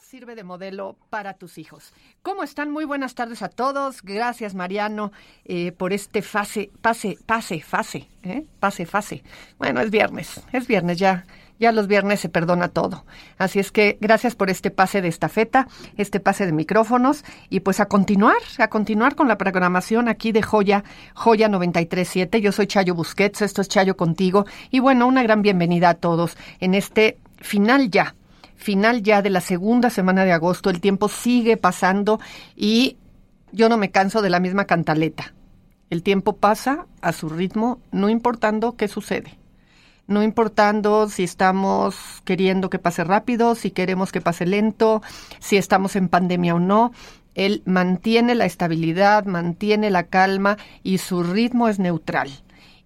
Sirve de modelo para tus hijos. ¿Cómo están? Muy buenas tardes a todos. Gracias, Mariano, eh, por este fase, pase, pase, fase, ¿eh? pase, fase. Bueno, es viernes, es viernes ya. Ya los viernes se perdona todo. Así es que gracias por este pase de estafeta, este pase de micrófonos y pues a continuar, a continuar con la programación aquí de Joya, Joya 937. Yo soy Chayo Busquets, esto es Chayo contigo y bueno, una gran bienvenida a todos en este final ya, final ya de la segunda semana de agosto. El tiempo sigue pasando y yo no me canso de la misma cantaleta. El tiempo pasa a su ritmo, no importando qué sucede no importando si estamos queriendo que pase rápido, si queremos que pase lento, si estamos en pandemia o no. Él mantiene la estabilidad, mantiene la calma y su ritmo es neutral.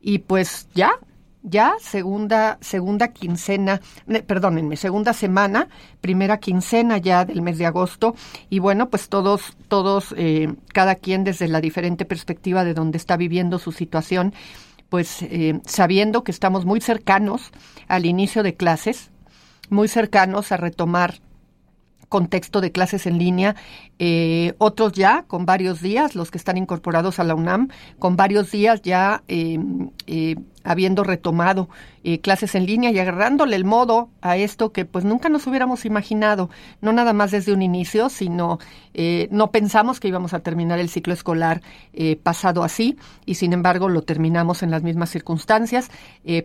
Y pues ya, ya segunda segunda quincena, perdónenme, segunda semana, primera quincena ya del mes de agosto. Y bueno, pues todos todos eh, cada quien desde la diferente perspectiva de donde está viviendo su situación pues eh, sabiendo que estamos muy cercanos al inicio de clases, muy cercanos a retomar contexto de clases en línea, eh, otros ya con varios días, los que están incorporados a la UNAM, con varios días ya eh, habiendo retomado eh, clases en línea y agarrándole el modo a esto que pues nunca nos hubiéramos imaginado, no nada más desde un inicio, sino eh, no pensamos que íbamos a terminar el ciclo escolar eh, pasado así y sin embargo lo terminamos en las mismas circunstancias.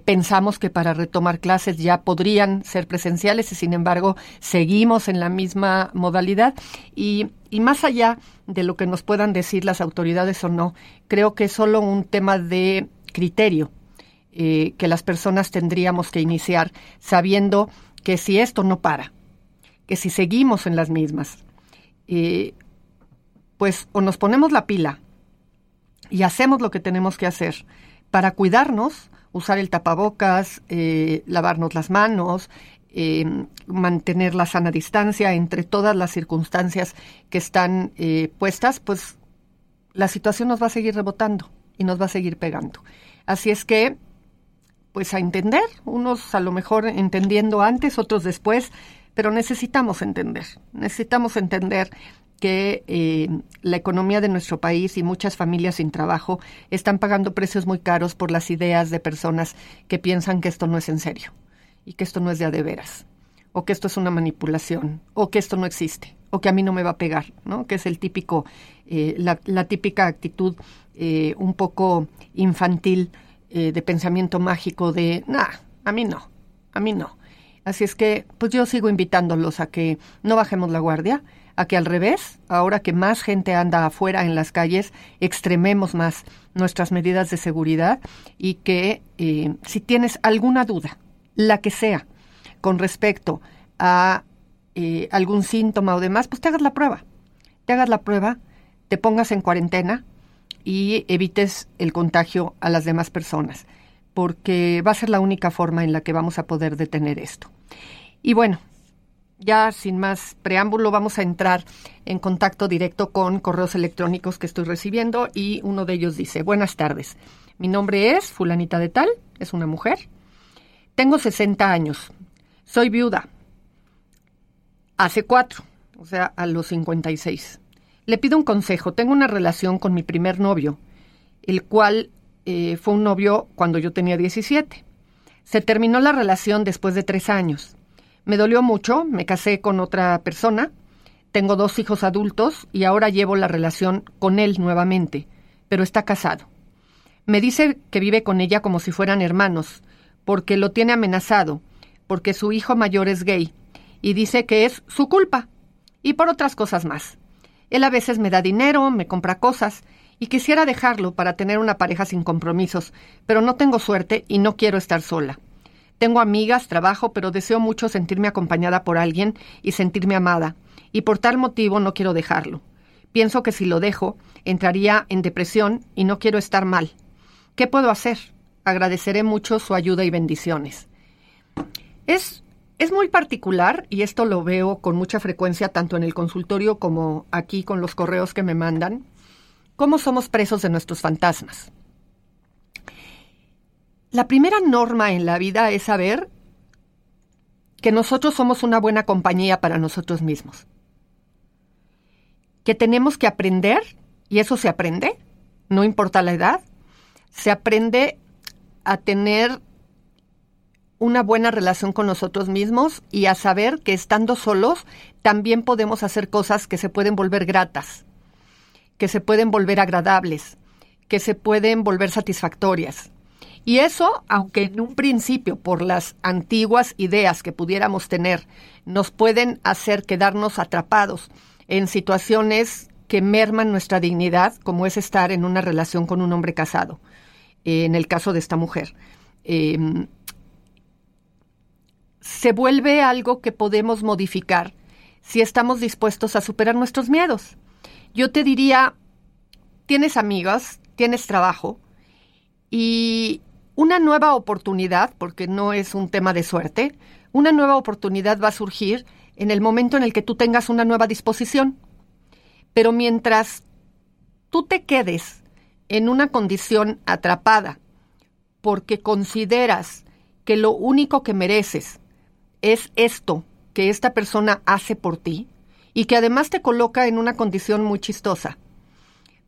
pensamos que para retomar clases ya podrían ser presenciales y sin embargo seguimos en la misma modalidad y, y más allá de lo que nos puedan decir las autoridades o no, creo que es solo un tema de criterio eh, que las personas tendríamos que iniciar sabiendo que si esto no para, que si seguimos en las mismas, eh, pues o nos ponemos la pila y hacemos lo que tenemos que hacer para cuidarnos, usar el tapabocas, eh, lavarnos las manos, mantener la sana distancia entre todas las circunstancias que están puestas, pues la situación nos va a seguir rebotando y nos va a seguir pegando. Así es que pues a entender, unos a lo mejor entendiendo antes, otros después, pero necesitamos entender, necesitamos entender que eh, la economía de nuestro país y muchas familias sin trabajo están pagando precios muy caros por las ideas de personas que piensan que esto no es en serio y que esto no es de a de veras o que esto es una manipulación o que esto no existe o que a mí no me va a pegar, ¿no? Que es el típico, eh, la, la, típica actitud eh, un poco infantil eh, de pensamiento mágico de, nah, a mí no, a mí no. Así es que, pues yo sigo invitándolos a que no bajemos la guardia, a que al revés, ahora que más gente anda afuera en las calles, extrememos más nuestras medidas de seguridad y que eh, si tienes alguna duda, la que sea, con respecto a eh, algún síntoma o demás, pues te hagas la prueba. Te hagas la prueba, te pongas en cuarentena, y evites el contagio a las demás personas, porque va a ser la única forma en la que vamos a poder detener esto. Y bueno, ya sin más preámbulo, vamos a entrar en contacto directo con correos electrónicos que estoy recibiendo y uno de ellos dice, buenas tardes, mi nombre es fulanita de tal, es una mujer, tengo 60 años, soy viuda, hace cuatro, o sea, a los 56. Le pido un consejo. Tengo una relación con mi primer novio, el cual eh, fue un novio cuando yo tenía 17. Se terminó la relación después de tres años. Me dolió mucho, me casé con otra persona, tengo dos hijos adultos y ahora llevo la relación con él nuevamente, pero está casado. Me dice que vive con ella como si fueran hermanos, porque lo tiene amenazado, porque su hijo mayor es gay, y dice que es su culpa, y por otras cosas más. Él a veces me da dinero, me compra cosas, y quisiera dejarlo para tener una pareja sin compromisos, pero no tengo suerte y no quiero estar sola. Tengo amigas, trabajo, pero deseo mucho sentirme acompañada por alguien y sentirme amada, y por tal motivo no quiero dejarlo. Pienso que si lo dejo, entraría en depresión y no quiero estar mal. ¿Qué puedo hacer? Agradeceré mucho su ayuda y bendiciones. Es, es muy particular y esto lo veo con mucha frecuencia tanto en el consultorio como aquí con los correos que me mandan. ¿Cómo somos presos de nuestros fantasmas? La primera norma en la vida es saber que nosotros somos una buena compañía para nosotros mismos. Que tenemos que aprender, y eso se aprende, no importa la edad, se aprende a tener una buena relación con nosotros mismos y a saber que estando solos también podemos hacer cosas que se pueden volver gratas, que se pueden volver agradables, que se pueden volver satisfactorias. Y eso, aunque en un principio por las antiguas ideas que pudiéramos tener, nos pueden hacer quedarnos atrapados en situaciones que merman nuestra dignidad, como es estar en una relación con un hombre casado en el caso de esta mujer. Em, se vuelve algo que podemos modificar si estamos dispuestos a superar nuestros miedos. Yo te diría, tienes amigas, tienes trabajo y una nueva oportunidad, porque no es un tema de suerte, una nueva oportunidad va a surgir en el momento en el que tú tengas una nueva disposición. Pero mientras tú te quedes en una condición atrapada porque consideras que lo único que mereces es esto que esta persona hace por ti y que además te coloca en una condición muy chistosa.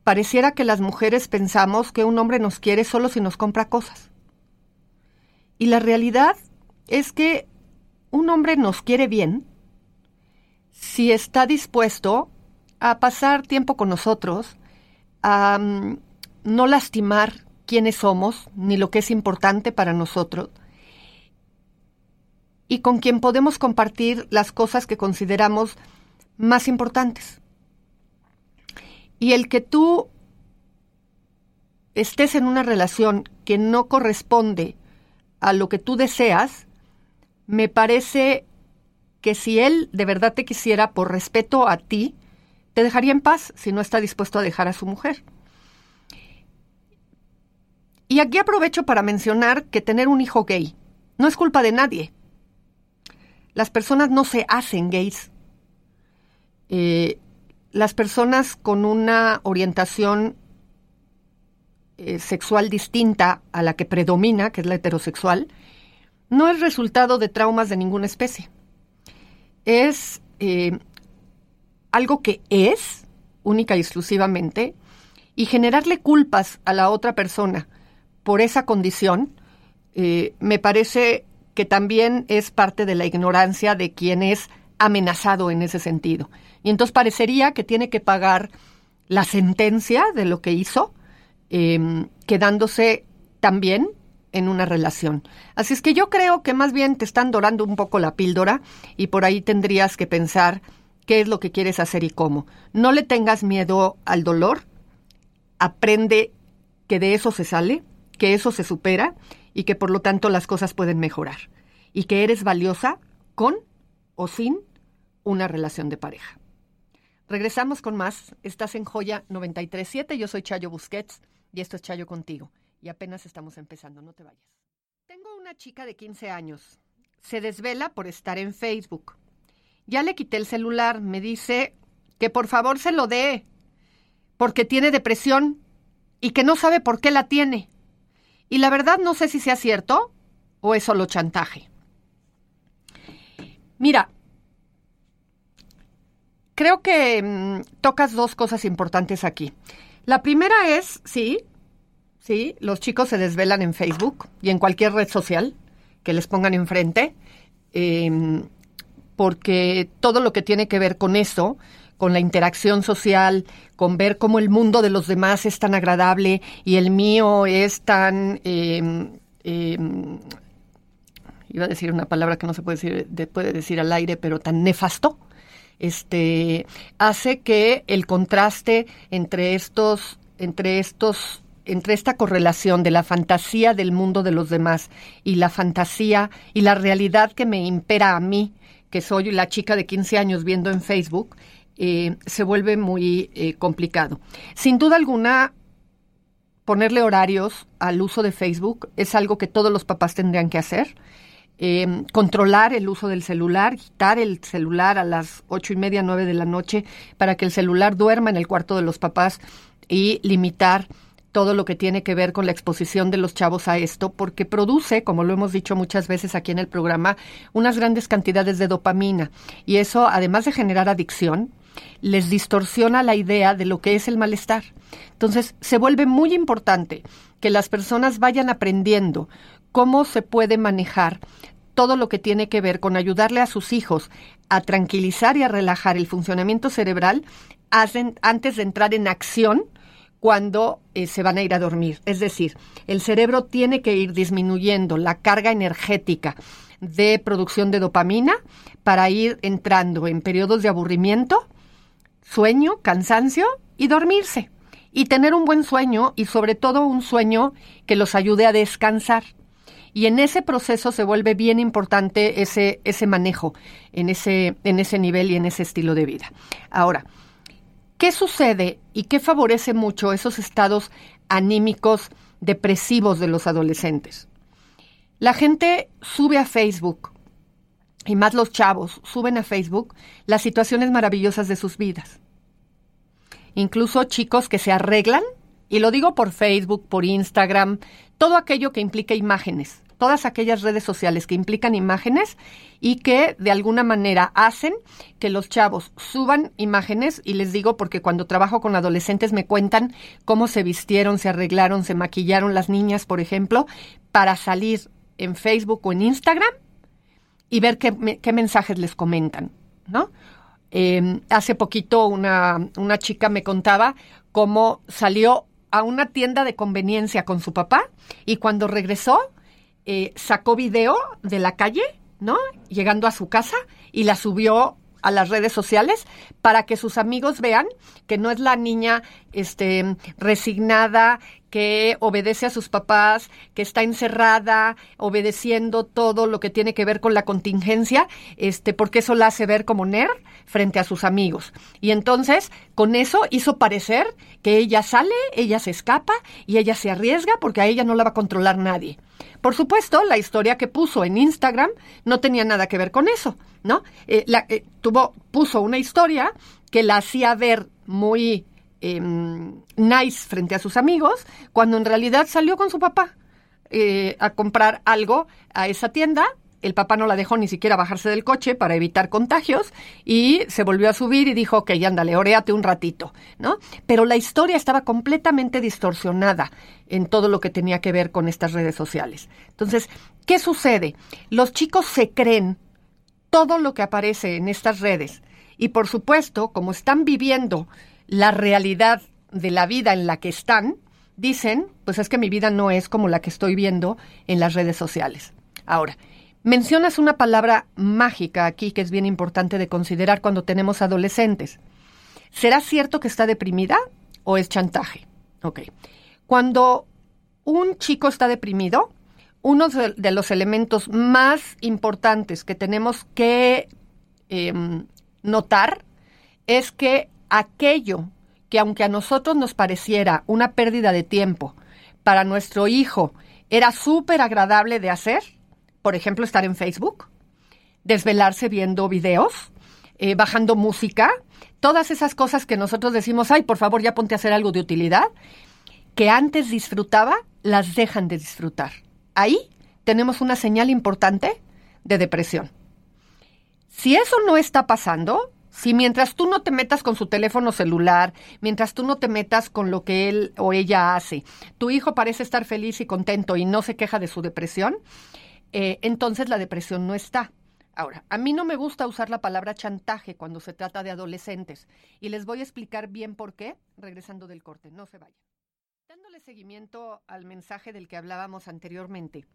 Pareciera que las mujeres pensamos que un hombre nos quiere solo si nos compra cosas. Y la realidad es que un hombre nos quiere bien si está dispuesto a pasar tiempo con nosotros, a mm, no lastimar quiénes somos ni lo que es importante para nosotros y con quien podemos compartir las cosas que consideramos más importantes. Y el que tú estés en una relación que no corresponde a lo que tú deseas, me parece que si él de verdad te quisiera por respeto a ti, te dejaría en paz si no está dispuesto a dejar a su mujer. Y aquí aprovecho para mencionar que tener un hijo gay no es culpa de nadie. Las personas no se hacen gays. Eh, las personas con una orientación eh, sexual distinta a la que predomina, que es la heterosexual, no es resultado de traumas de ninguna especie. Es eh, algo que es, única y exclusivamente, y generarle culpas a la otra persona por esa condición, me parece que también es parte de la ignorancia de quien es amenazado en ese sentido. Y entonces parecería que tiene que pagar la sentencia de lo que hizo, em, quedándose también en una relación. Así es que yo creo que más bien te están dorando un poco la píldora y por ahí tendrías que pensar qué es lo que quieres hacer y cómo. No le tengas miedo al dolor, aprende que de eso se sale, que eso se supera y que por lo tanto las cosas pueden mejorar y que eres valiosa con o sin una relación de pareja. Regresamos con más. Estás en Joya 937. Yo soy Chayo Busquets y esto es Chayo contigo. Y apenas estamos empezando, no te vayas. Tengo una chica de 15 años. Se desvela por estar en Facebook. Ya le quité el celular. Me dice que por favor se lo dé porque tiene depresión y que no sabe por qué la tiene. Y la verdad no sé si sea cierto o es solo chantaje. Mira, creo que mm, tocas dos cosas importantes aquí. La primera es, sí, sí, los chicos se desvelan en Facebook y en cualquier red social que les pongan enfrente. Em, porque todo lo que tiene que ver con eso, con la interacción social, con ver cómo el mundo de los demás es tan agradable y el mío es tan... Em, em, iba a decir una palabra que no se puede decir, puede decir al aire, pero tan nefasto, este, hace que el contraste entre estos, entre estos entre esta correlación de la fantasía del mundo de los demás y la fantasía y la realidad que me impera a mí, que soy la chica de 15 años viendo en Facebook, eh, se vuelve muy eh, complicado. Sin duda alguna, ponerle horarios al uso de Facebook es algo que todos los papás tendrían que hacer. Eh, controlar el uso del celular, quitar el celular a las ocho y media, nueve de la noche para que el celular duerma en el cuarto de los papás y limitar todo lo que tiene que ver con la exposición de los chavos a esto, porque produce, como lo hemos dicho muchas veces aquí en el programa, unas grandes cantidades de dopamina. Y eso, además de generar adicción, les distorsiona la idea de lo que es el malestar. Entonces, se vuelve muy importante que las personas vayan aprendiendo cómo se puede manejar todo lo que tiene que ver con ayudarle a sus hijos a tranquilizar y a relajar el funcionamiento cerebral antes de entrar en acción cuando eh, se van a ir a dormir. Es decir, el cerebro tiene que ir disminuyendo la carga energética de producción de dopamina para ir entrando en periodos de aburrimiento, sueño, cansancio y dormirse. Y tener un buen sueño y sobre todo un sueño que los ayude a descansar. Y en ese proceso se vuelve bien importante ese, ese manejo en ese, en ese nivel y en ese estilo de vida. Ahora, ¿Qué sucede y qué favorece mucho esos estados anímicos depresivos de los adolescentes? La gente sube a Facebook, y más los chavos suben a Facebook las situaciones maravillosas de sus vidas. Incluso chicos que se arreglan, y lo digo por Facebook, por Instagram, todo aquello que implica imágenes todas aquellas redes sociales que implican imágenes y que de alguna manera hacen que los chavos suban imágenes y les digo porque cuando trabajo con adolescentes me cuentan cómo se vistieron, se arreglaron, se maquillaron las niñas, por ejemplo, para salir en Facebook o en Instagram y ver qué, qué mensajes les comentan, ¿no? Em, hace poquito una, una chica me contaba cómo salió a una tienda de conveniencia con su papá y cuando regresó eh, sacó video de la calle, ¿no? Llegando a su casa y la subió a las redes sociales para que sus amigos vean que no es la niña este resignada que obedece a sus papás, que está encerrada, obedeciendo todo lo que tiene que ver con la contingencia, este porque eso la hace ver como nerd frente a sus amigos. Y entonces, con eso hizo parecer que ella sale, ella se escapa y ella se arriesga porque a ella no la va a controlar nadie. Por supuesto, la historia que puso en Instagram no tenía nada que ver con eso, ¿no? Eh, la, eh, tuvo, puso una historia que la hacía ver muy em, nice frente a sus amigos, cuando en realidad salió con su papá eh, a comprar algo a esa tienda el papá no la dejó ni siquiera bajarse del coche para evitar contagios y se volvió a subir y dijo, ok, ándale, oréate un ratito, ¿no? Pero la historia estaba completamente distorsionada en todo lo que tenía que ver con estas redes sociales. Entonces, ¿qué sucede? Los chicos se creen todo lo que aparece en estas redes y por supuesto, como están viviendo la realidad de la vida en la que están, dicen, pues es que mi vida no es como la que estoy viendo en las redes sociales. Ahora, Mencionas una palabra mágica aquí que es bien importante de considerar cuando tenemos adolescentes. ¿Será cierto que está deprimida o es chantaje? Ok. Cuando un chico está deprimido, uno de los elementos más importantes que tenemos que em, notar es que aquello que aunque a nosotros nos pareciera una pérdida de tiempo, para nuestro hijo era súper agradable de hacer, por ejemplo, estar en Facebook, desvelarse viendo videos, eh, bajando música, todas esas cosas que nosotros decimos, ay, por favor, ya ponte a hacer algo de utilidad, que antes disfrutaba, las dejan de disfrutar. Ahí tenemos una señal importante de depresión. Si eso no está pasando, si mientras tú no te metas con su teléfono celular, mientras tú no te metas con lo que él o ella hace, tu hijo parece estar feliz y contento y no se queja de su depresión, eh, entonces la depresión no está. Ahora, a mí no me gusta usar la palabra chantaje cuando se trata de adolescentes y les voy a explicar bien por qué regresando del corte. No se vayan. Dándole seguimiento al mensaje del que hablábamos anteriormente.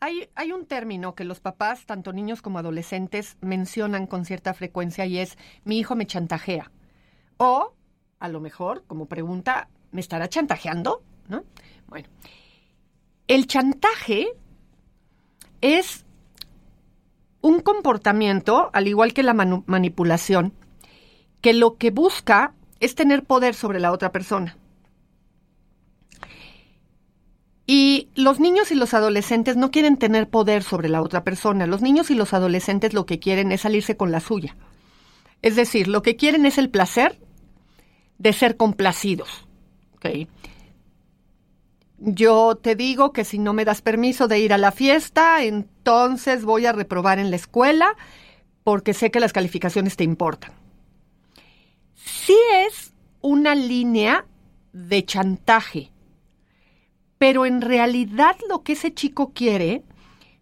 Hay, un término que los papás, tanto niños como adolescentes, mencionan con cierta frecuencia y es mi hijo me chantajea. O, a lo mejor, como pregunta, ¿me estará chantajeando? ¿No? Bueno, el chantaje es un comportamiento, al igual que la manipulación, que lo que busca es tener poder sobre la otra persona. Y los niños y los adolescentes no quieren tener poder sobre la otra persona. Los niños y los adolescentes lo que quieren es salirse con la suya. Es decir, lo que quieren es el placer de ser complacidos. Yo te digo que si no me das permiso de ir a la fiesta, entonces voy a reprobar en la escuela porque sé que las calificaciones te importan. Sí es una línea de chantaje, pero en realidad lo que ese chico quiere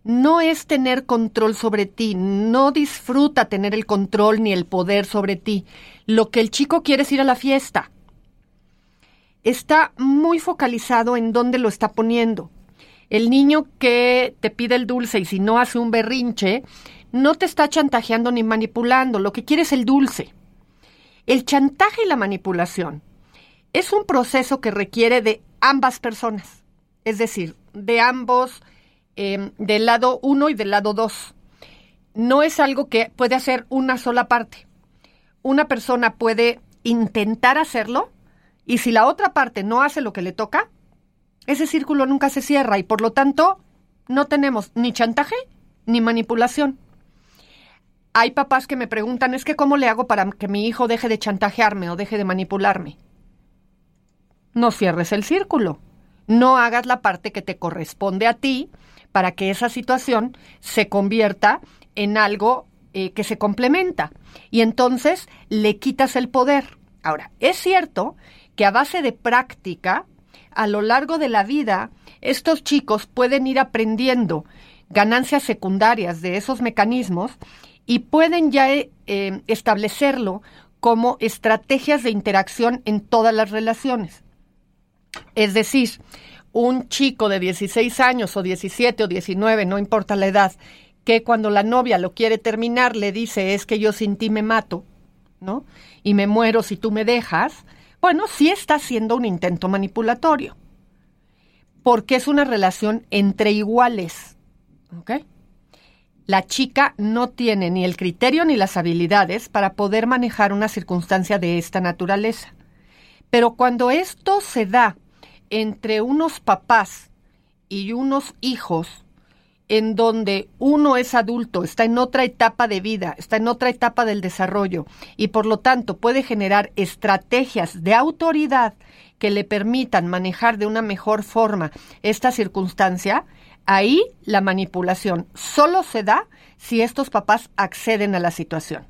no es tener control sobre ti, no disfruta tener el control ni el poder sobre ti. Lo que el chico quiere es ir a la fiesta está muy focalizado en dónde lo está poniendo. El niño que te pide el dulce y si no hace un berrinche, no te está chantajeando ni manipulando, lo que quiere es el dulce. El chantaje y la manipulación es un proceso que requiere de ambas personas, es decir, de ambos, em, del lado uno y del lado dos. No es algo que puede hacer una sola parte. Una persona puede intentar hacerlo, y si la otra parte no hace lo que le toca, ese círculo nunca se cierra y por lo tanto no tenemos ni chantaje ni manipulación. Hay papás que me preguntan, es que ¿cómo le hago para que mi hijo deje de chantajearme o deje de manipularme? No cierres el círculo. No hagas la parte que te corresponde a ti para que esa situación se convierta en algo eh, que se complementa. Y entonces le quitas el poder. Ahora, es cierto que a base de práctica, a lo largo de la vida, estos chicos pueden ir aprendiendo ganancias secundarias de esos mecanismos y pueden ya eh, establecerlo como estrategias de interacción en todas las relaciones. Es decir, un chico de 16 años o 17 o 19, no importa la edad, que cuando la novia lo quiere terminar le dice es que yo sin ti me mato, ¿no? Y me muero si tú me dejas, bueno, sí está haciendo un intento manipulatorio, porque es una relación entre iguales. ¿Ok? La chica no tiene ni el criterio ni las habilidades para poder manejar una circunstancia de esta naturaleza. Pero cuando esto se da entre unos papás y unos hijos, en donde uno es adulto, está en otra etapa de vida, está en otra etapa del desarrollo y por lo tanto puede generar estrategias de autoridad que le permitan manejar de una mejor forma esta circunstancia, ahí la manipulación solo se da si estos papás acceden a la situación.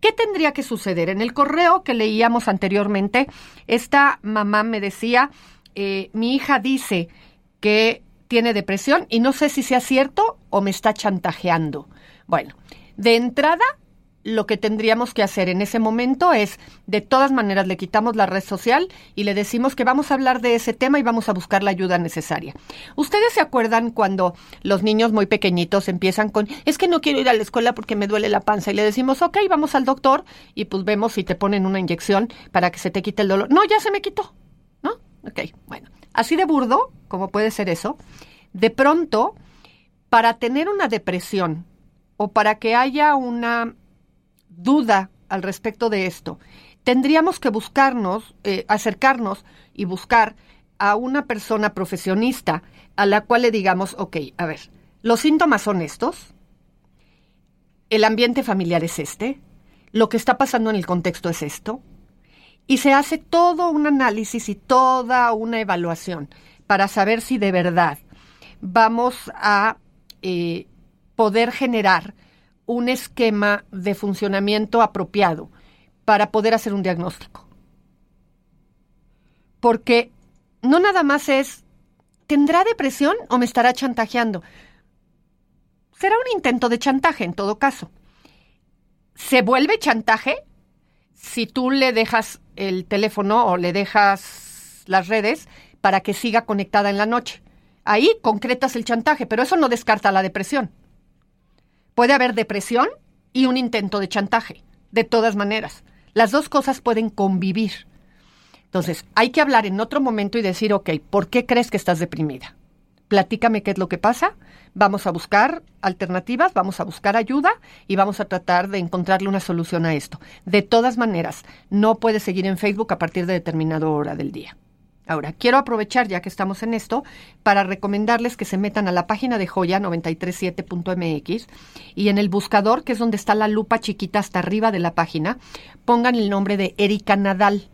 ¿Qué tendría que suceder? En el correo que leíamos anteriormente, esta mamá me decía, eh, mi hija dice que tiene depresión y no sé si sea cierto o me está chantajeando. Bueno, de entrada, lo que tendríamos que hacer en ese momento es, de todas maneras, le quitamos la red social y le decimos que vamos a hablar de ese tema y vamos a buscar la ayuda necesaria. ¿Ustedes se acuerdan cuando los niños muy pequeñitos empiezan con, es que no quiero ir a la escuela porque me duele la panza y le decimos, ok, vamos al doctor y pues vemos si te ponen una inyección para que se te quite el dolor? No, ya se me quitó, ¿no? Ok, bueno. Así de burdo, como puede ser eso, de pronto, para tener una depresión o para que haya una duda al respecto de esto, tendríamos que buscarnos, eh, acercarnos y buscar a una persona profesionista a la cual le digamos, ok, a ver, los síntomas son estos, el ambiente familiar es este, lo que está pasando en el contexto es esto, y se hace todo un análisis y toda una evaluación para saber si de verdad vamos a eh, poder generar un esquema de funcionamiento apropiado para poder hacer un diagnóstico. Porque no nada más es, ¿tendrá depresión o me estará chantajeando? será un intento de chantaje en todo caso. Se vuelve chantaje si tú le dejas el teléfono o le dejas las redes para que siga conectada en la noche. Ahí concretas el chantaje, pero eso no descarta la depresión. Puede haber depresión y un intento de chantaje, de todas maneras. Las dos cosas pueden convivir. Entonces, hay que hablar en otro momento y decir, ok, ¿por qué crees que estás deprimida? Platícame qué es lo que pasa. Vamos a buscar alternativas, vamos a buscar ayuda y vamos a tratar de encontrarle una solución a esto. De todas maneras, no puedes seguir en Facebook a partir de determinada hora del día. Ahora, quiero aprovechar, ya que estamos en esto, para recomendarles que se metan a la página de Joya 937.mx y en el buscador, que es donde está la lupa chiquita hasta arriba de la página, pongan el nombre de Erika Nadal.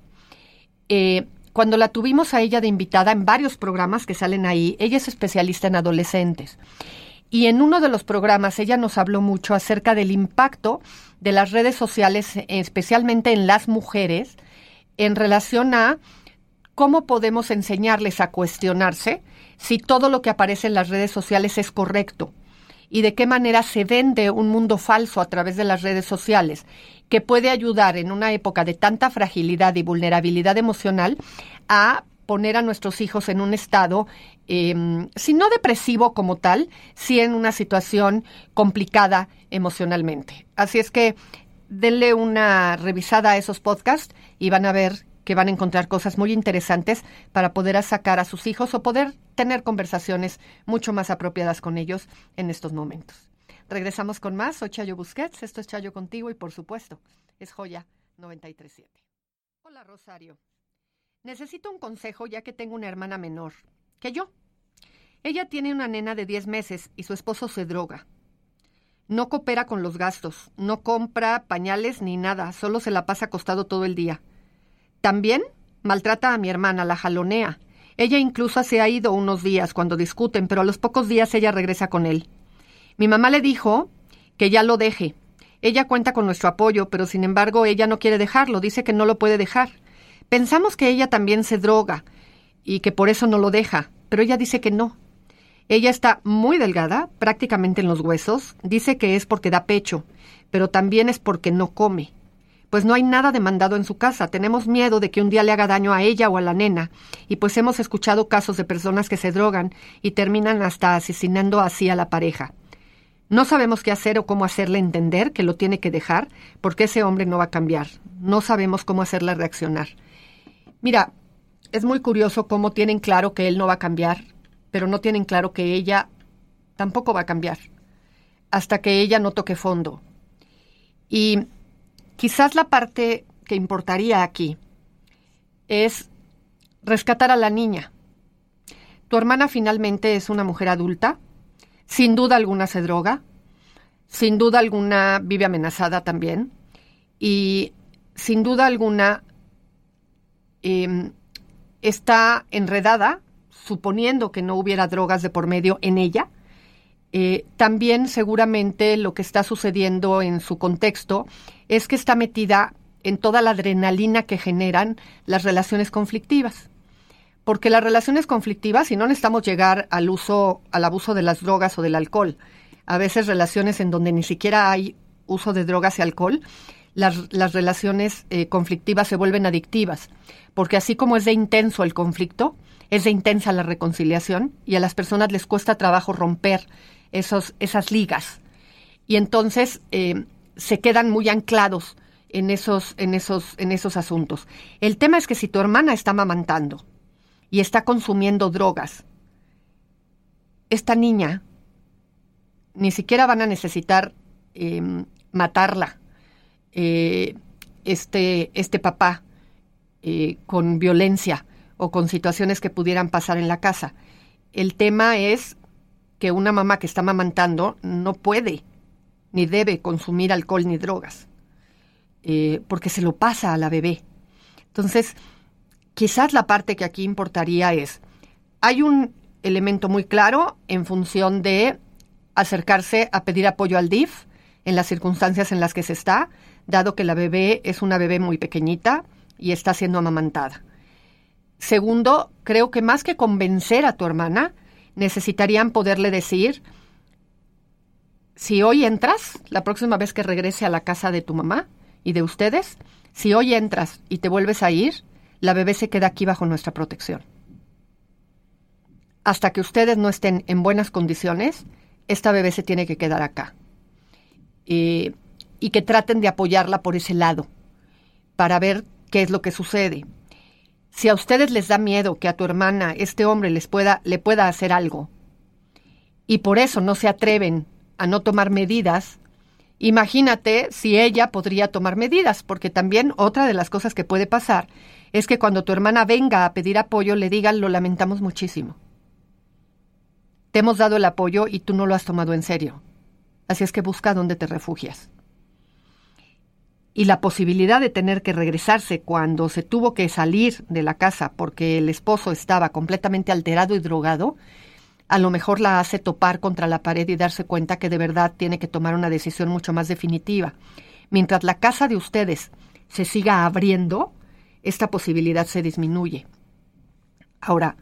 Eh, cuando la tuvimos a ella de invitada en varios programas que salen ahí, ella es especialista en adolescentes. Y en uno de los programas ella nos habló mucho acerca del impacto de las redes sociales, especialmente en las mujeres, en relación a ¿cómo podemos enseñarles a cuestionarse si todo lo que aparece en las redes sociales es correcto? ¿Y de qué manera se vende un mundo falso a través de las redes sociales que puede ayudar en una época de tanta fragilidad y vulnerabilidad emocional a poner a nuestros hijos en un estado, em, si no depresivo como tal, si en una situación complicada emocionalmente. Así es que denle una revisada a esos podcasts y van a ver que van a encontrar cosas muy interesantes para poder sacar a sus hijos o poder tener conversaciones mucho más apropiadas con ellos en estos momentos. Regresamos con más. Soy Chayo Busquets. Esto es Chayo contigo y por supuesto es Joya 937. Hola Rosario. Necesito un consejo ya que tengo una hermana menor que yo. Ella tiene una nena de 10 meses y su esposo se droga. No coopera con los gastos, no compra pañales ni nada, solo se la pasa acostado todo el día. También maltrata a mi hermana, la jalonea. Ella incluso se ha ido unos días cuando discuten, pero a los pocos días ella regresa con él. Mi mamá le dijo que ya lo deje. Ella cuenta con nuestro apoyo, pero sin embargo ella no quiere dejarlo, dice que no lo puede dejar. Pensamos que ella también se droga y que por eso no lo deja, pero ella dice que no. Ella está muy delgada, prácticamente en los huesos, dice que es porque da pecho, pero también es porque no come pues no hay nada demandado en su casa. Tenemos miedo de que un día le haga daño a ella o a la nena, y pues hemos escuchado casos de personas que se drogan y terminan hasta asesinando así a la pareja. No sabemos qué hacer o cómo hacerle entender que lo tiene que dejar, porque ese hombre no va a cambiar. No sabemos cómo hacerle reaccionar. Mira, es muy curioso cómo tienen claro que él no va a cambiar, pero no tienen claro que ella tampoco va a cambiar, hasta que ella no toque fondo. Y Quizás la parte que importaría aquí es rescatar a la niña. Tu hermana finalmente es una mujer adulta, sin duda alguna se droga, sin duda alguna vive amenazada también y sin duda alguna em, está enredada, suponiendo que no hubiera drogas de por medio en ella. Eh, también seguramente lo que está sucediendo en su contexto es que está metida en toda la adrenalina que generan las relaciones conflictivas. Porque las relaciones conflictivas, si no necesitamos llegar al uso, al abuso de las drogas o del alcohol, a veces relaciones en donde ni siquiera hay uso de drogas y alcohol, las, las relaciones eh, conflictivas se vuelven adictivas. Porque así como es de intenso el conflicto, es de intensa la reconciliación y a las personas les cuesta trabajo romper esos, esas ligas. Y entonces eh, se quedan muy anclados en esos, en, esos, en esos asuntos. El tema es que si tu hermana está mamantando y está consumiendo drogas, esta niña ni siquiera van a necesitar em, matarla, eh, este, este papá, eh, con violencia o con situaciones que pudieran pasar en la casa. El tema es que una mamá que está mamantando no puede ni debe consumir alcohol ni drogas, eh, porque se lo pasa a la bebé. Entonces, quizás la parte que aquí importaría es, hay un elemento muy claro en función de acercarse a pedir apoyo al DIF en las circunstancias en las que se está, dado que la bebé es una bebé muy pequeñita y está siendo amamantada. Segundo, creo que más que convencer a tu hermana, necesitarían poderle decir, si hoy entras, la próxima vez que regrese a la casa de tu mamá y de ustedes, si hoy entras y te vuelves a ir, la bebé se queda aquí bajo nuestra protección. Hasta que ustedes no estén en buenas condiciones, esta bebé se tiene que quedar acá. y que traten de apoyarla por ese lado, para ver qué es lo que sucede. Si a ustedes les da miedo que a tu hermana este hombre les pueda, le pueda hacer algo, y por eso no se atreven a no tomar medidas, imagínate si ella podría tomar medidas, porque también otra de las cosas que puede pasar es que cuando tu hermana venga a pedir apoyo le digan lo lamentamos muchísimo. Te hemos dado el apoyo y tú no lo has tomado en serio. Así es que busca dónde te refugias. Y la posibilidad de tener que regresarse cuando se tuvo que salir de la casa porque el esposo estaba completamente alterado y drogado, a lo mejor la hace topar contra la pared y darse cuenta que de verdad tiene que tomar una decisión mucho más definitiva. Mientras la casa de ustedes se siga abriendo, esta posibilidad se disminuye. Ahora,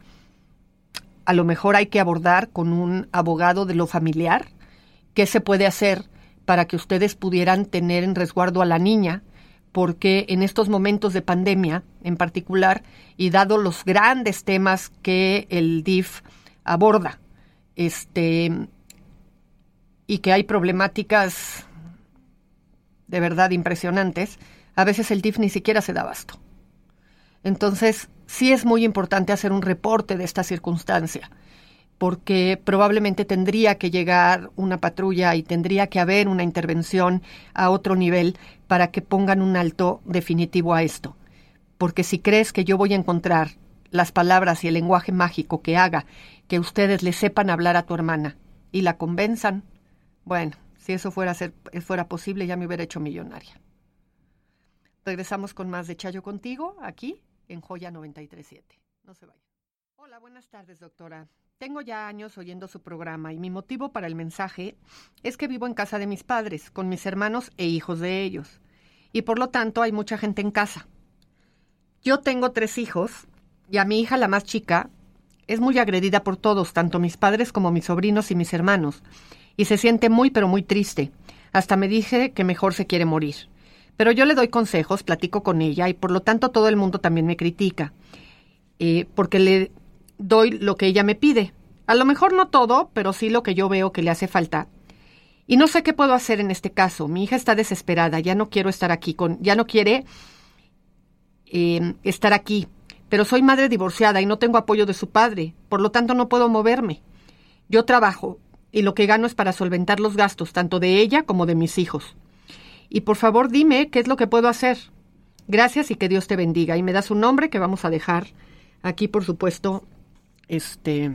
a lo mejor hay que abordar con un abogado de lo familiar qué se puede hacer para que ustedes pudieran tener en resguardo a la niña, porque en estos momentos de pandemia en particular, y dado los grandes temas que el DIF aborda, este, y que hay problemáticas de verdad impresionantes, a veces el DIF ni siquiera se da abasto. Entonces, sí es muy importante hacer un reporte de esta circunstancia, porque probablemente tendría que llegar una patrulla y tendría que haber una intervención a otro nivel para que pongan un alto definitivo a esto. Porque si crees que yo voy a encontrar las palabras y el lenguaje mágico que haga que ustedes le sepan hablar a tu hermana y la convenzan, bueno, si eso fuera, ser, fuera posible ya me hubiera hecho millonaria. Regresamos con más de Chayo contigo, aquí en Joya 937. No se vayan. Hola, buenas tardes, doctora. Tengo ya años oyendo su programa y mi motivo para el mensaje es que vivo en casa de mis padres, con mis hermanos e hijos de ellos, y por lo tanto hay mucha gente en casa. Yo tengo tres hijos y a mi hija, la más chica, es muy agredida por todos, tanto mis padres como mis sobrinos y mis hermanos, y se siente muy pero muy triste. Hasta me dije que mejor se quiere morir. Pero yo le doy consejos, platico con ella y por lo tanto todo el mundo también me critica, eh, porque le doy lo que ella me pide. A lo mejor no todo, pero sí lo que yo veo que le hace falta. Y no sé qué puedo hacer en este caso. Mi hija está desesperada, ya no quiero estar aquí con, ya no quiere eh, estar aquí pero soy madre divorciada y no tengo apoyo de su padre, por lo tanto no puedo moverme. Yo trabajo y lo que gano es para solventar los gastos, tanto de ella como de mis hijos. Y por favor dime qué es lo que puedo hacer. Gracias y que Dios te bendiga. Y me das un nombre que vamos a dejar aquí, por supuesto, este,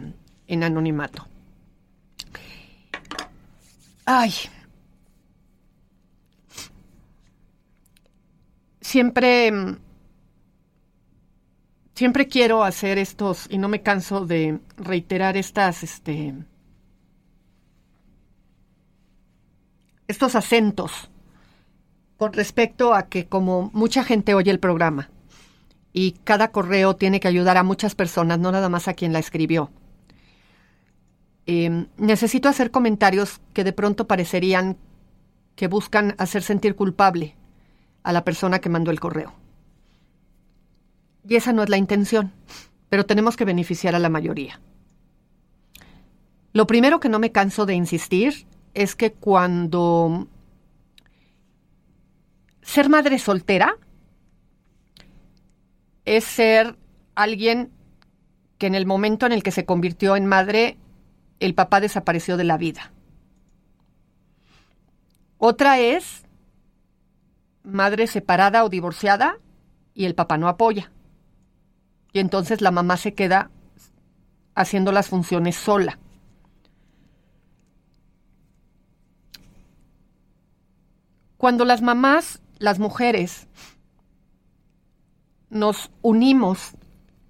en anonimato. Ay. Siempre siempre quiero hacer estos, y no me canso de reiterar estas, este, estos acentos con respecto a que como mucha gente oye el programa y cada correo tiene que ayudar a muchas personas, no nada más a quien la escribió. Em, necesito hacer comentarios que de pronto parecerían que buscan hacer sentir culpable a la persona que mandó el correo. Y esa no es la intención, pero tenemos que beneficiar a la mayoría. Lo primero que no me canso de insistir es que cuando ser madre soltera es ser alguien que en el momento en el que se convirtió en madre, el papá desapareció de la vida. Otra es madre separada o divorciada y el papá no apoya y entonces la mamá se queda haciendo las funciones sola. Cuando las mamás, las mujeres, nos unimos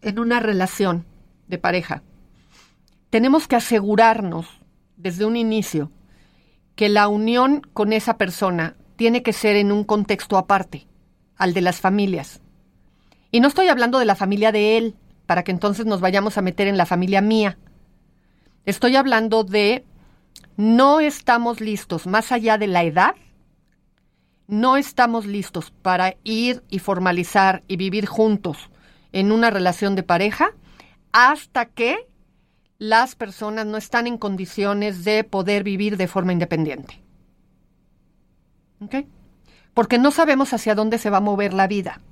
en una relación de pareja, tenemos que asegurarnos desde un inicio que la unión con esa persona tiene que ser en un contexto aparte, al de las familias. Y no estoy hablando de la familia de él, para que entonces nos vayamos a meter en la familia mía. Estoy hablando de no estamos listos, más allá de la edad, no estamos listos para ir y formalizar y vivir juntos en una relación de pareja hasta que las personas no están en condiciones de poder vivir de forma independiente. ¿Ok? Porque no sabemos hacia dónde se va a mover la vida.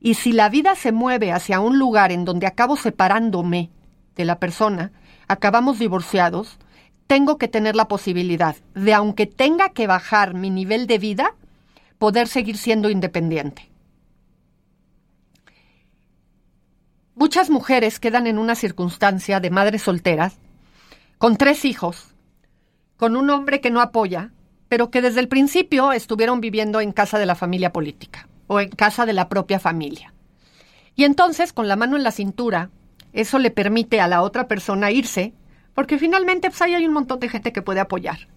Y si la vida se mueve hacia un lugar en donde acabo separándome de la persona, acabamos divorciados, tengo que tener la posibilidad de, aunque tenga que bajar mi nivel de vida, poder seguir siendo independiente. Muchas mujeres quedan en una circunstancia de madres solteras, con tres hijos, con un hombre que no apoya, pero que desde el principio estuvieron viviendo en casa de la familia política o en casa de la propia familia. Y entonces, con la mano en la cintura, eso le permite a la otra persona irse porque finalmente pues, ahí hay un montón de gente que puede apoyar.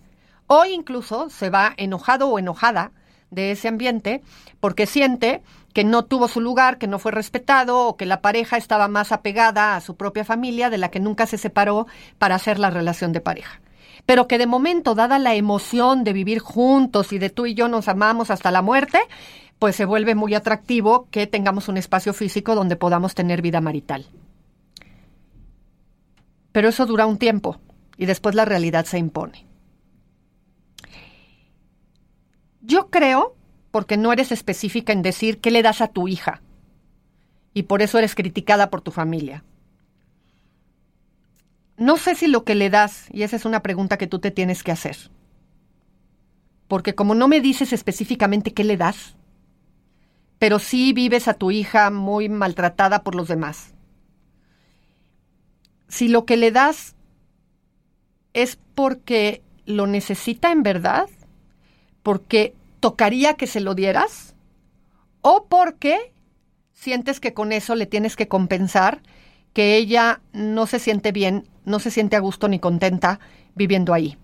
O incluso se va enojado o enojada de ese ambiente porque siente que no tuvo su lugar, que no fue respetado o que la pareja estaba más apegada a su propia familia de la que nunca se separó para hacer la relación de pareja. Pero que de momento, dada la emoción de vivir juntos y de tú y yo nos amamos hasta la muerte, pues se vuelve muy atractivo que tengamos un espacio físico donde podamos tener vida marital. Pero eso dura un tiempo y después la realidad se impone. Yo creo, porque no eres específica en decir qué le das a tu hija, y por eso eres criticada por tu familia. No sé si lo que le das, y esa es una pregunta que tú te tienes que hacer, porque como no me dices específicamente qué le das, pero sí vives a tu hija muy maltratada por los demás, si lo que le das es porque lo necesita en verdad, porque tocaría que se lo dieras, o porque sientes que con eso le tienes que compensar que ella no se siente bien, no se siente a gusto ni contenta viviendo ahí.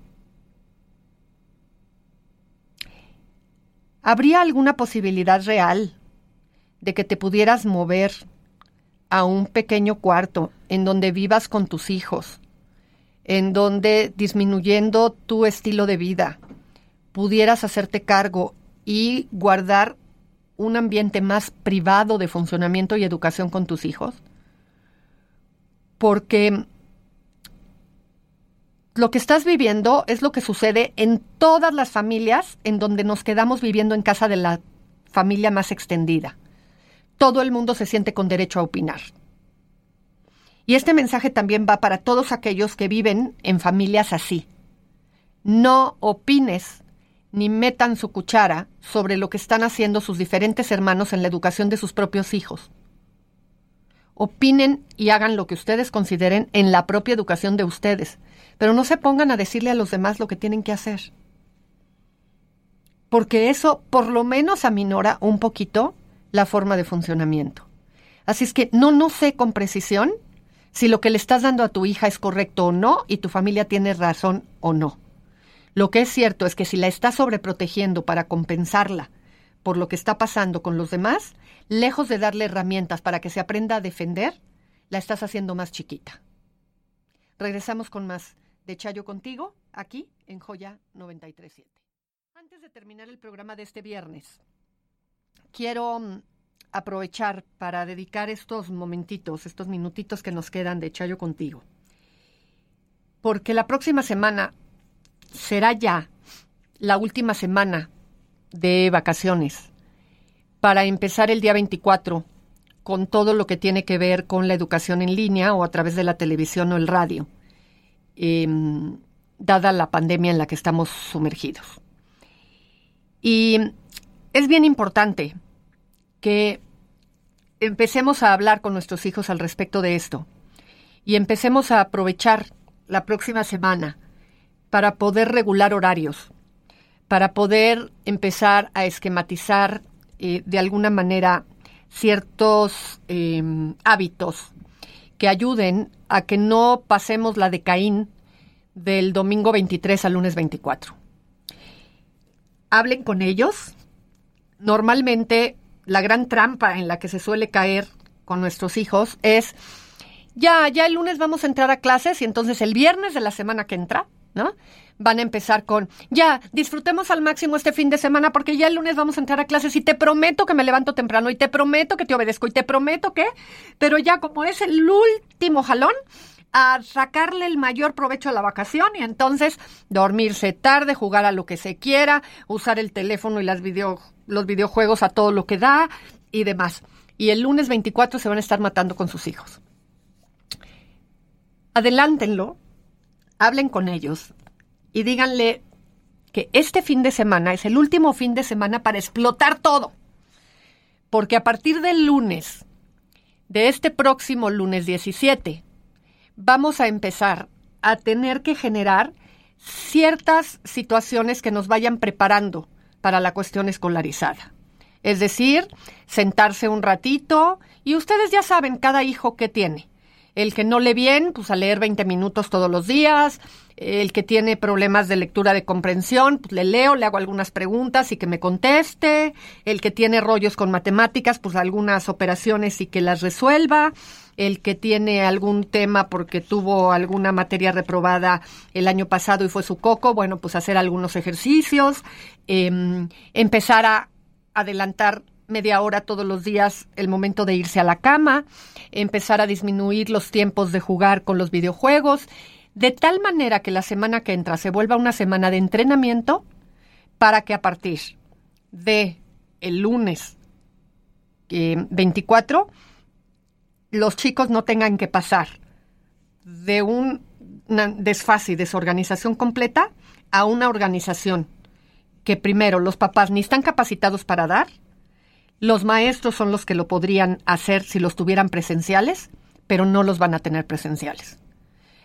¿Habría alguna posibilidad real de que te pudieras mover a un pequeño cuarto en donde vivas con tus hijos, en donde disminuyendo tu estilo de vida pudieras hacerte cargo y guardar un ambiente más privado de funcionamiento y educación con tus hijos? Porque lo que estás viviendo es lo que sucede en todas las familias en donde nos quedamos viviendo en casa de la familia más extendida todo el mundo se siente con derecho a opinar. Y este mensaje también va para todos aquellos que viven en familias así. No opines ni metan su cuchara sobre lo que están haciendo sus diferentes hermanos en la educación de sus propios hijos. Opinen y hagan lo que ustedes consideren en la propia educación de ustedes, pero no se pongan a decirle a los demás lo que tienen que hacer. Porque eso por lo menos aminora un poquito la forma de funcionamiento. Así es que no, no sé con precisión si lo que le estás dando a tu hija es correcto o no y tu familia tiene razón o no. Lo que es cierto es que si la estás sobreprotegiendo para compensarla por lo que está pasando con los demás, lejos de darle herramientas para que se aprenda a defender, la estás haciendo más chiquita. Regresamos con más de Chayo contigo, aquí en Joya 937. Antes de terminar el programa de este viernes, quiero mm, aprovechar para dedicar estos momentitos, estos minutitos que nos quedan de Chayo contigo. Porque la próxima semana será ya la última semana de vacaciones para empezar el día 24 con todo lo que tiene que ver con la educación en línea o a través de la televisión o el radio, em, dada la pandemia en la que estamos sumergidos. Y es bien importante que empecemos a hablar con nuestros hijos al respecto de esto y empecemos a aprovechar la próxima semana para poder regular horarios, para poder empezar a esquematizar eh, de alguna manera ciertos em, hábitos que ayuden a que no pasemos la de Caín del domingo 23 al lunes 24. Hablen con ellos, Normalmente la gran trampa en la que se suele caer con nuestros hijos es ya, ya el lunes vamos a entrar a clases y entonces el viernes de la semana que entra, ¿no? Van a empezar con, ya, disfrutemos al máximo este fin de semana porque ya el lunes vamos a entrar a clases y te prometo que me levanto temprano y te prometo que te obedezco y te prometo que, pero ya como es el último jalón, a sacarle el mayor provecho a la vacación y entonces dormirse tarde, jugar a lo que se quiera, usar el teléfono y las video, los videojuegos a todo lo que da y demás. Y el lunes 24 se van a estar matando con sus hijos. Adelántenlo, hablen con ellos y díganle que este fin de semana es el último fin de semana para explotar todo. Porque a partir del lunes, de este próximo lunes 17, vamos a empezar a tener que generar ciertas situaciones que nos vayan preparando para la cuestión escolarizada. Es decir, sentarse un ratito y ustedes ya saben cada hijo que tiene. El que no lee bien, pues a leer 20 minutos todos los días. El que tiene problemas de lectura de comprensión, pues le leo, le hago algunas preguntas y que me conteste. El que tiene rollos con matemáticas, pues algunas operaciones y que las resuelva el que tiene algún tema porque tuvo alguna materia reprobada el año pasado y fue su coco, bueno, pues hacer algunos ejercicios, em, empezar a adelantar media hora todos los días el momento de irse a la cama, empezar a disminuir los tiempos de jugar con los videojuegos, de tal manera que la semana que entra se vuelva una semana de entrenamiento para que a partir de el lunes 24 eh, los chicos no tengan que pasar de un, desfase y desorganización completa a una organización que primero los papás ni están capacitados para dar, los maestros son los que lo podrían hacer si los tuvieran presenciales, pero no los van a tener presenciales.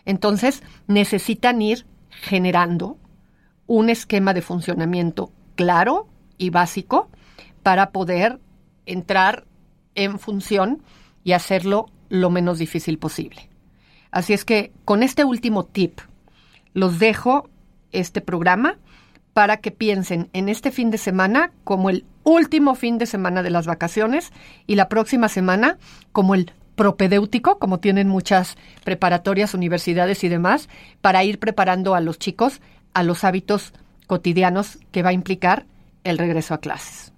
Entonces, necesitan ir generando un esquema de funcionamiento claro y básico para poder entrar en función y hacerlo lo menos difícil posible. Así es que con este último tip, los dejo este programa para que piensen en este fin de semana como el último fin de semana de las vacaciones y la próxima semana como el propedéutico, como tienen muchas preparatorias, universidades y demás, para ir preparando a los chicos a los hábitos cotidianos que va a implicar el regreso a clases.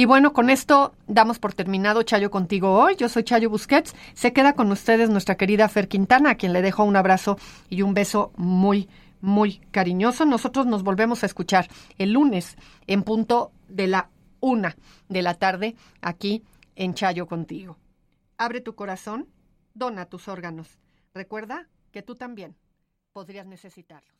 Y bueno, con esto damos por terminado Chayo contigo hoy. Yo soy Chayo Busquets. Se queda con ustedes nuestra querida Fer Quintana, a quien le dejo un abrazo y un beso muy, muy cariñoso. Nosotros nos volvemos a escuchar el lunes en punto de la una de la tarde aquí en Chayo contigo. Abre tu corazón, dona tus órganos. Recuerda que tú también podrías necesitarlos.